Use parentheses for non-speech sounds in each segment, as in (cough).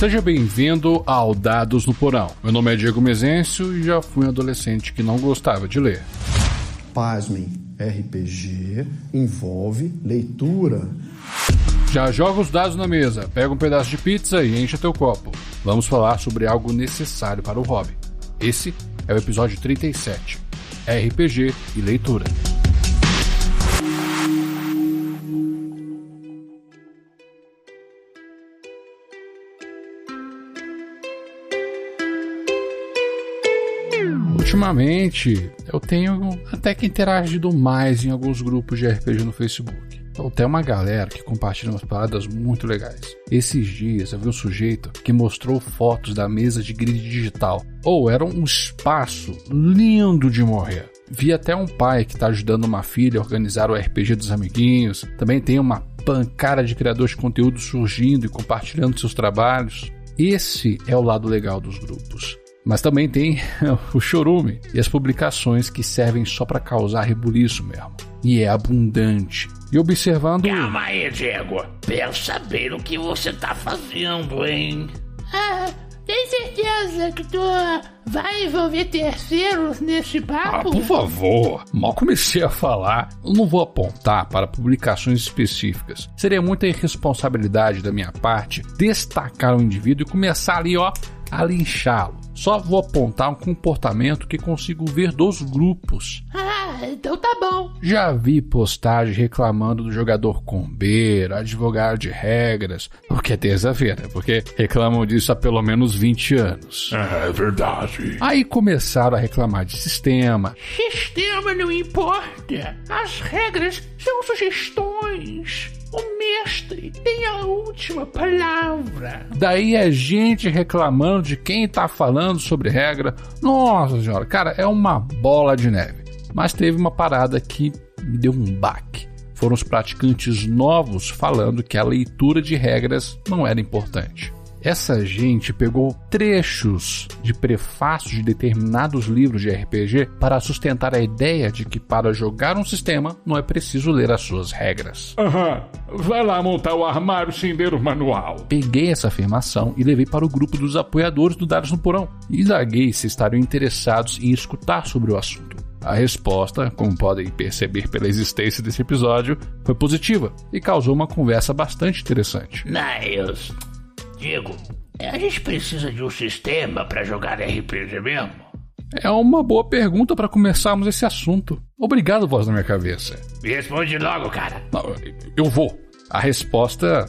Seja bem-vindo ao Dados no Porão. Meu nome é Diego Mezencio e já fui um adolescente que não gostava de ler. Pasmem, RPG envolve leitura. Já joga os dados na mesa, pega um pedaço de pizza e enche teu copo. Vamos falar sobre algo necessário para o hobby. Esse é o episódio 37: RPG e leitura. Ultimamente, eu tenho até que interagido mais em alguns grupos de RPG no Facebook. Então, tem uma galera que compartilha umas paradas muito legais. Esses dias eu vi um sujeito que mostrou fotos da mesa de grid digital. Ou oh, era um espaço lindo de morrer. Vi até um pai que está ajudando uma filha a organizar o RPG dos amiguinhos. Também tem uma pancada de criadores de conteúdo surgindo e compartilhando seus trabalhos. Esse é o lado legal dos grupos. Mas também tem (laughs) o chorume e as publicações que servem só para causar rebuliço mesmo. E é abundante. E observando. Calma aí, Diego. Pensa bem no que você tá fazendo, hein? Ah, tem certeza que tu vai envolver terceiros nesse papo? Ah, por favor. Mal comecei a falar, eu não vou apontar para publicações específicas. Seria muita irresponsabilidade da minha parte destacar o indivíduo e começar ali, ó, a linchá-lo. Só vou apontar um comportamento que consigo ver dos grupos. Ah, então tá bom. Já vi postagem reclamando do jogador combeiro, advogado de regras, o que é terça-feira, porque reclamam disso há pelo menos 20 anos. É, é verdade. Aí começaram a reclamar de sistema. Sistema não importa. As regras são sugestões. O mestre tem a última palavra. Daí a gente reclamando de quem tá falando sobre regra. Nossa senhora, cara, é uma bola de neve. Mas teve uma parada que me deu um baque. Foram os praticantes novos falando que a leitura de regras não era importante. Essa gente pegou trechos de prefácios de determinados livros de RPG para sustentar a ideia de que para jogar um sistema não é preciso ler as suas regras. Aham, vai lá montar o armário sem ler o manual. Peguei essa afirmação e levei para o grupo dos apoiadores do Dados no Porão. E indaguei se estariam interessados em escutar sobre o assunto. A resposta, como podem perceber pela existência desse episódio, foi positiva e causou uma conversa bastante interessante. Niles, Diego, a gente precisa de um sistema para jogar RPG mesmo? É uma boa pergunta para começarmos esse assunto. Obrigado, voz na minha cabeça. Me responde logo, cara. Não, eu vou. A resposta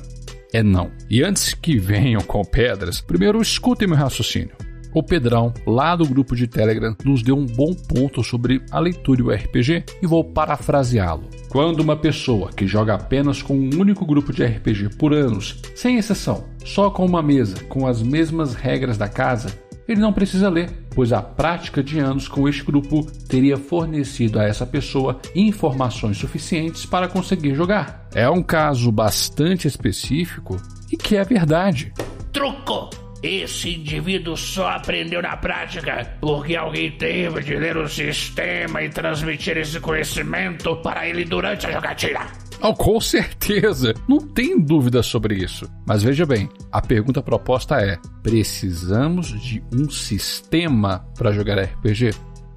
é não. E antes que venham com pedras, primeiro escutem meu raciocínio. O Pedrão, lá do grupo de Telegram, nos deu um bom ponto sobre a leitura e o RPG e vou parafraseá-lo. Quando uma pessoa que joga apenas com um único grupo de RPG por anos, sem exceção, só com uma mesa, com as mesmas regras da casa, ele não precisa ler, pois a prática de anos com este grupo teria fornecido a essa pessoa informações suficientes para conseguir jogar. É um caso bastante específico e que é verdade. Truco! Esse indivíduo só aprendeu na prática porque alguém teve de ler o sistema e transmitir esse conhecimento para ele durante a jogatina. Oh, com certeza, não tem dúvida sobre isso. Mas veja bem, a pergunta proposta é: precisamos de um sistema para jogar RPG?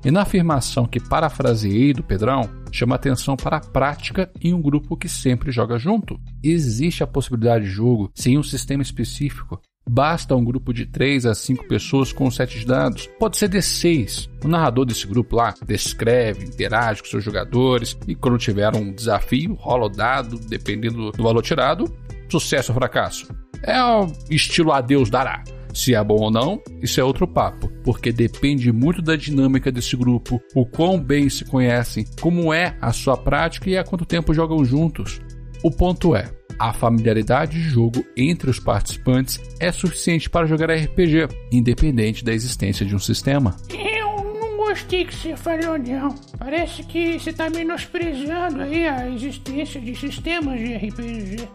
E na afirmação que parafraseei do Pedrão, chama atenção para a prática em um grupo que sempre joga junto. Existe a possibilidade de jogo sem um sistema específico, Basta um grupo de 3 a 5 pessoas com um set de dados. Pode ser de 6. O narrador desse grupo lá descreve, interage com seus jogadores e quando tiver um desafio, rola o dado, dependendo do valor tirado, sucesso ou fracasso. É o estilo a Deus dará. Se é bom ou não, isso é outro papo, porque depende muito da dinâmica desse grupo, o quão bem se conhecem, como é a sua prática e há quanto tempo jogam juntos. O ponto é, a familiaridade de jogo entre os participantes é suficiente para jogar RPG, independente da existência de um sistema. Eu não gostei que você falou, não. Parece que você está menosprezando aí a existência de sistemas de RPG.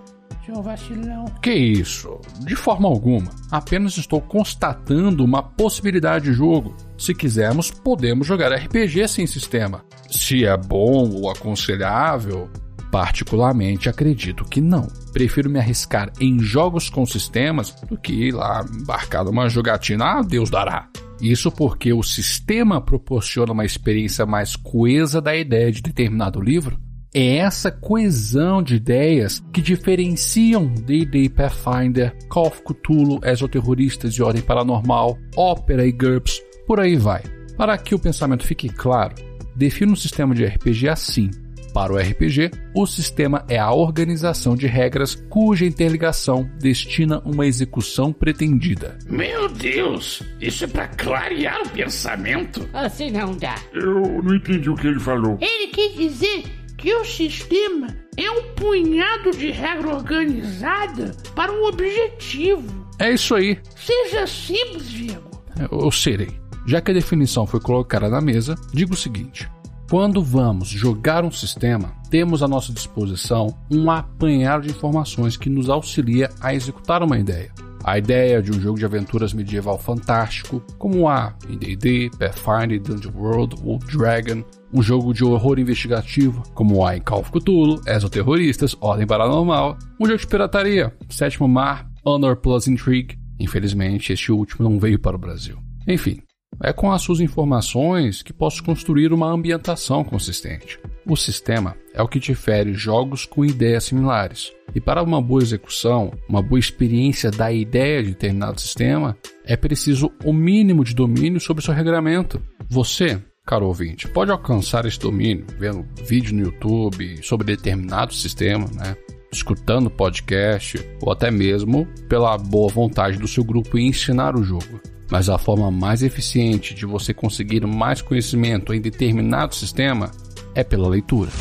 Seu vacilão. Que isso? De forma alguma. Apenas estou constatando uma possibilidade de jogo. Se quisermos, podemos jogar RPG sem sistema. Se é bom ou aconselhável, Particularmente acredito que não. Prefiro me arriscar em jogos com sistemas do que ir lá embarcar numa jogatina, ah, Deus dará. Isso porque o sistema proporciona uma experiência mais coesa da ideia de determinado livro. É essa coesão de ideias que diferenciam D&D Pathfinder, Call of Cthulhu, Exoterroristas e Ordem Paranormal, Ópera e GURPS, por aí vai. Para que o pensamento fique claro, defino um sistema de RPG assim. Para o RPG, o sistema é a organização de regras cuja interligação destina uma execução pretendida. Meu Deus, isso é para clarear o pensamento? Assim não dá. Eu não entendi o que ele falou. Ele quis dizer que o sistema é um punhado de regra organizada para um objetivo. É isso aí. Seja simples, Diego. Eu serei. Já que a definição foi colocada na mesa, digo o seguinte: quando vamos jogar um sistema, temos à nossa disposição um apanhado de informações que nos auxilia a executar uma ideia. A ideia de um jogo de aventuras medieval fantástico, como em D&D, Pathfinder, Dungeon World ou Dragon, um jogo de horror investigativo, como há em Call of Cthulhu, Exoterroristas, Ordem Paranormal, um jogo de pirataria, Sétimo Mar, Honor Plus Intrigue. Infelizmente, este último não veio para o Brasil. Enfim, é com as suas informações que posso construir uma ambientação consistente. O sistema é o que difere jogos com ideias similares. E para uma boa execução, uma boa experiência da ideia de determinado sistema, é preciso o mínimo de domínio sobre seu regramento. Você, caro ouvinte, pode alcançar esse domínio vendo vídeo no YouTube sobre determinado sistema, né? escutando podcast ou até mesmo pela boa vontade do seu grupo em ensinar o jogo. Mas a forma mais eficiente de você conseguir mais conhecimento em determinado sistema é pela leitura.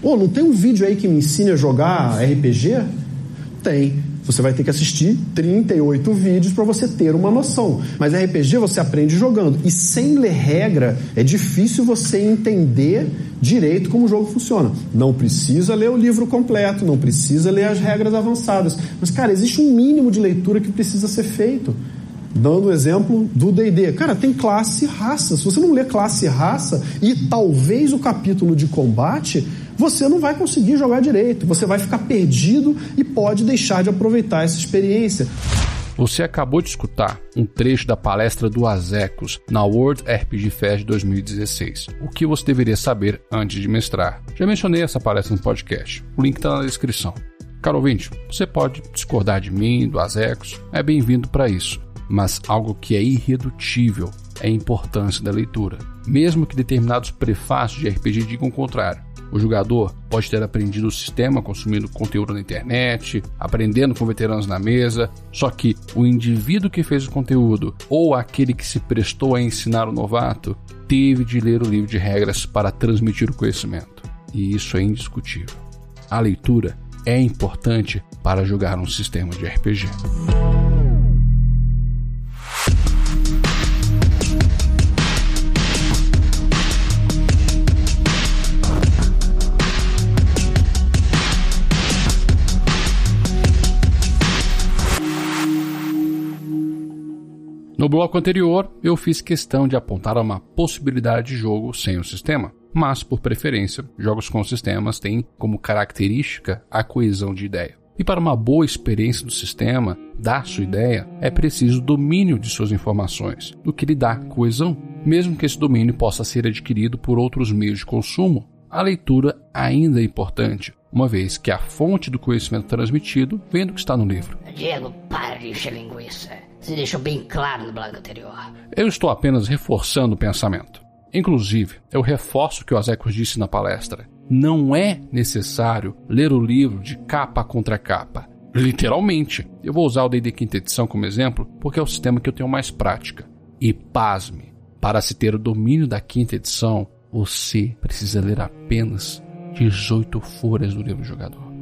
Pô, não tem um vídeo aí que me ensine a jogar RPG? Tem. Você vai ter que assistir 38 vídeos para você ter uma noção. Mas RPG você aprende jogando. E sem ler regra, é difícil você entender direito como o jogo funciona. Não precisa ler o livro completo, não precisa ler as regras avançadas. Mas, cara, existe um mínimo de leitura que precisa ser feito. Dando o exemplo do DD. Cara, tem classe e raça. Se você não ler classe e raça e talvez o capítulo de combate, você não vai conseguir jogar direito. Você vai ficar perdido e pode deixar de aproveitar essa experiência. Você acabou de escutar um trecho da palestra do Azecos na World RPG Fest 2016. O que você deveria saber antes de mestrar? Já mencionei essa palestra no podcast. O link está na descrição. Caro ouvinte, você pode discordar de mim, do Azecos, é bem-vindo para isso mas algo que é irredutível é a importância da leitura. Mesmo que determinados prefácios de RPG digam o contrário. O jogador pode ter aprendido o sistema consumindo conteúdo na internet, aprendendo com veteranos na mesa, só que o indivíduo que fez o conteúdo ou aquele que se prestou a ensinar o novato teve de ler o livro de regras para transmitir o conhecimento. E isso é indiscutível. A leitura é importante para jogar um sistema de RPG. No bloco anterior, eu fiz questão de apontar uma possibilidade de jogo sem o sistema, mas, por preferência, jogos com sistemas têm como característica a coesão de ideia. E para uma boa experiência do sistema, da sua ideia, é preciso domínio de suas informações, do que lhe dá coesão. Mesmo que esse domínio possa ser adquirido por outros meios de consumo, a leitura ainda é importante, uma vez que a fonte do conhecimento transmitido vem do que está no livro. Diego, para de encher linguiça. Você deixou bem claro no blog anterior. Eu estou apenas reforçando o pensamento. Inclusive, eu reforço o que o Azecos disse na palestra. Não é necessário ler o livro de capa contra capa. Literalmente. Eu vou usar o D&D quinta edição como exemplo, porque é o sistema que eu tenho mais prática. E pasme, para se ter o domínio da quinta edição, você precisa ler apenas 18 folhas do livro do jogador.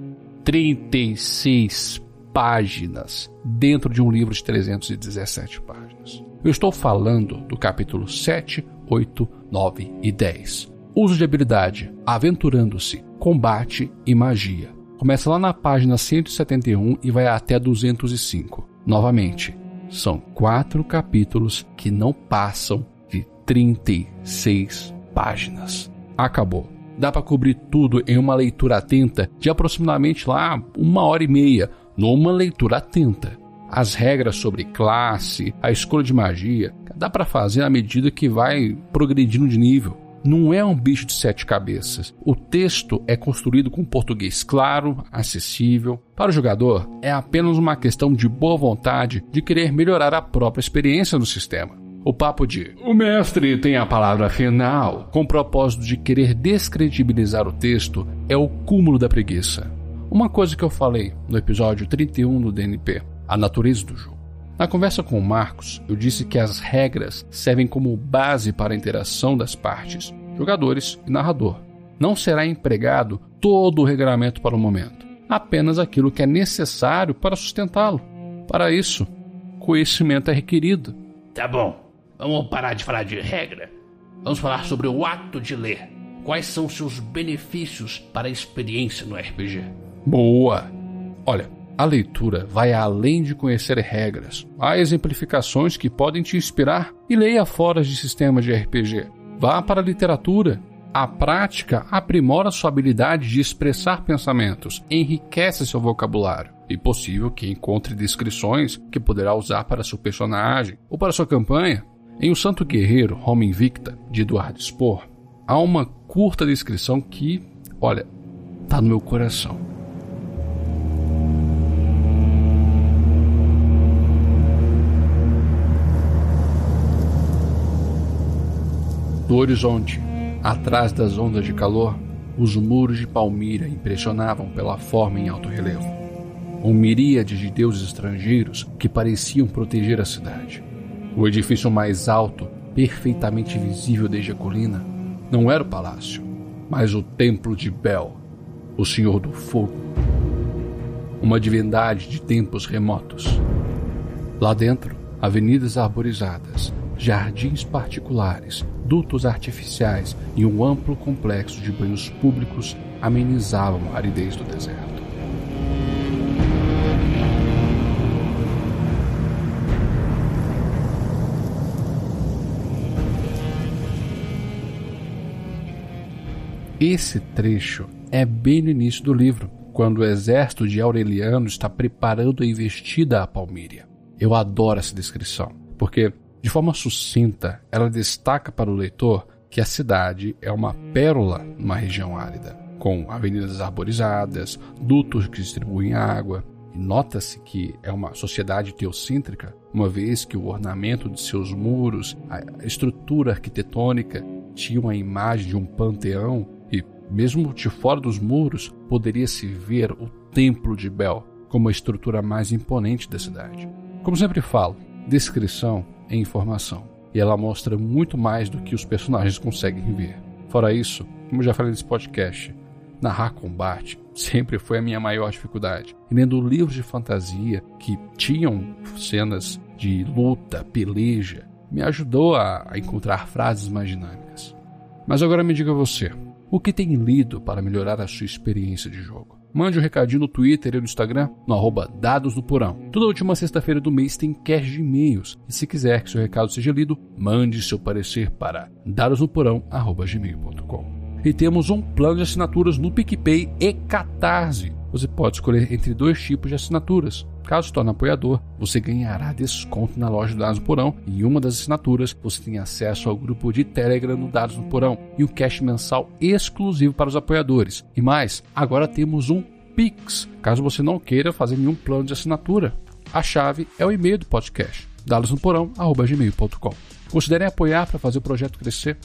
36 páginas dentro de um livro de 317 páginas. Eu estou falando do capítulo 7, 8, 9 e 10. Uso de habilidade, aventurando-se, combate e magia. Começa lá na página 171 e vai até 205. Novamente, são quatro capítulos que não passam de 36 páginas. Acabou. dá para cobrir tudo em uma leitura atenta de aproximadamente lá uma hora e meia, numa leitura atenta. As regras sobre classe, a escolha de magia, dá para fazer à medida que vai progredindo de nível. Não é um bicho de sete cabeças. O texto é construído com português claro, acessível. Para o jogador, é apenas uma questão de boa vontade de querer melhorar a própria experiência no sistema. O papo de o mestre tem a palavra final, com o propósito de querer descredibilizar o texto, é o cúmulo da preguiça. Uma coisa que eu falei no episódio 31 do DNP, a natureza do jogo. Na conversa com o Marcos, eu disse que as regras servem como base para a interação das partes, jogadores e narrador. Não será empregado todo o regramento para o momento, apenas aquilo que é necessário para sustentá-lo. Para isso, conhecimento é requerido. Tá bom, vamos parar de falar de regra. Vamos falar sobre o ato de ler. Quais são seus benefícios para a experiência no RPG? Boa! Olha, a leitura vai além de conhecer regras. Há exemplificações que podem te inspirar e leia fora de sistemas de RPG. Vá para a literatura. A prática aprimora sua habilidade de expressar pensamentos, enriquece seu vocabulário e possível que encontre descrições que poderá usar para seu personagem ou para sua campanha. Em O Santo Guerreiro, Roma Invicta, de Eduardo Spohr, há uma curta descrição que, olha, tá no meu coração. Do horizonte, atrás das ondas de calor, os muros de Palmira impressionavam pela forma em alto relevo. Um miríade de deuses estrangeiros que pareciam proteger a cidade. O edifício mais alto, perfeitamente visível desde a colina, não era o palácio, mas o templo de Bel, o Senhor do Fogo. Uma divindade de tempos remotos. Lá dentro, avenidas arborizadas, jardins particulares, dutos artificiais e um amplo complexo de banhos públicos amenizavam a aridez do deserto. Esse trecho é bem no início do livro, quando o exército de Aureliano está preparando a investida a Palmíria. Eu adoro essa descrição, porque de forma sucinta, ela destaca para o leitor que a cidade é uma pérola numa região árida, com avenidas arborizadas, dutos que distribuem água, e nota-se que é uma sociedade teocêntrica, uma vez que o ornamento de seus muros, a estrutura arquitetônica tinha uma imagem de um panteão e, mesmo de fora dos muros, poderia-se ver o Templo de Bel como a estrutura mais imponente da cidade. Como sempre falo, descrição em informação. E ela mostra muito mais do que os personagens conseguem ver. Fora isso, como já falei nesse podcast, narrar combate (laughs) sempre foi a minha maior dificuldade. E lendo livros de fantasia que tinham cenas de luta, peleja, me ajudou a encontrar frases mais dinâmicas. Mas agora me diga você, o que tem lido para melhorar a sua experiência de jogo? Mande um recadinho no Twitter e no Instagram, no arroba Dados do Porão. Toda última sexta-feira do mês tem cache de e-mails. E se quiser que seu recado seja lido, mande seu parecer para dadosnoporão.gmail.com. E temos um plano de assinaturas no PicPay e Catarse. Você pode escolher entre dois tipos de assinaturas. Caso se torne apoiador, você ganhará desconto na loja do Dados no Porão e em uma das assinaturas você tem acesso ao grupo de Telegram no Dados no Porão e um cash mensal exclusivo para os apoiadores. E mais, agora temos um Pix, caso você não queira fazer nenhum plano de assinatura. A chave é o e-mail do podcast, dadosnoporão.gmail.com. Considerem apoiar para fazer o projeto crescer.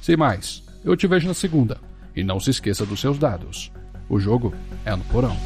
Sem mais, eu te vejo na segunda. E não se esqueça dos seus dados. O jogo é no porão.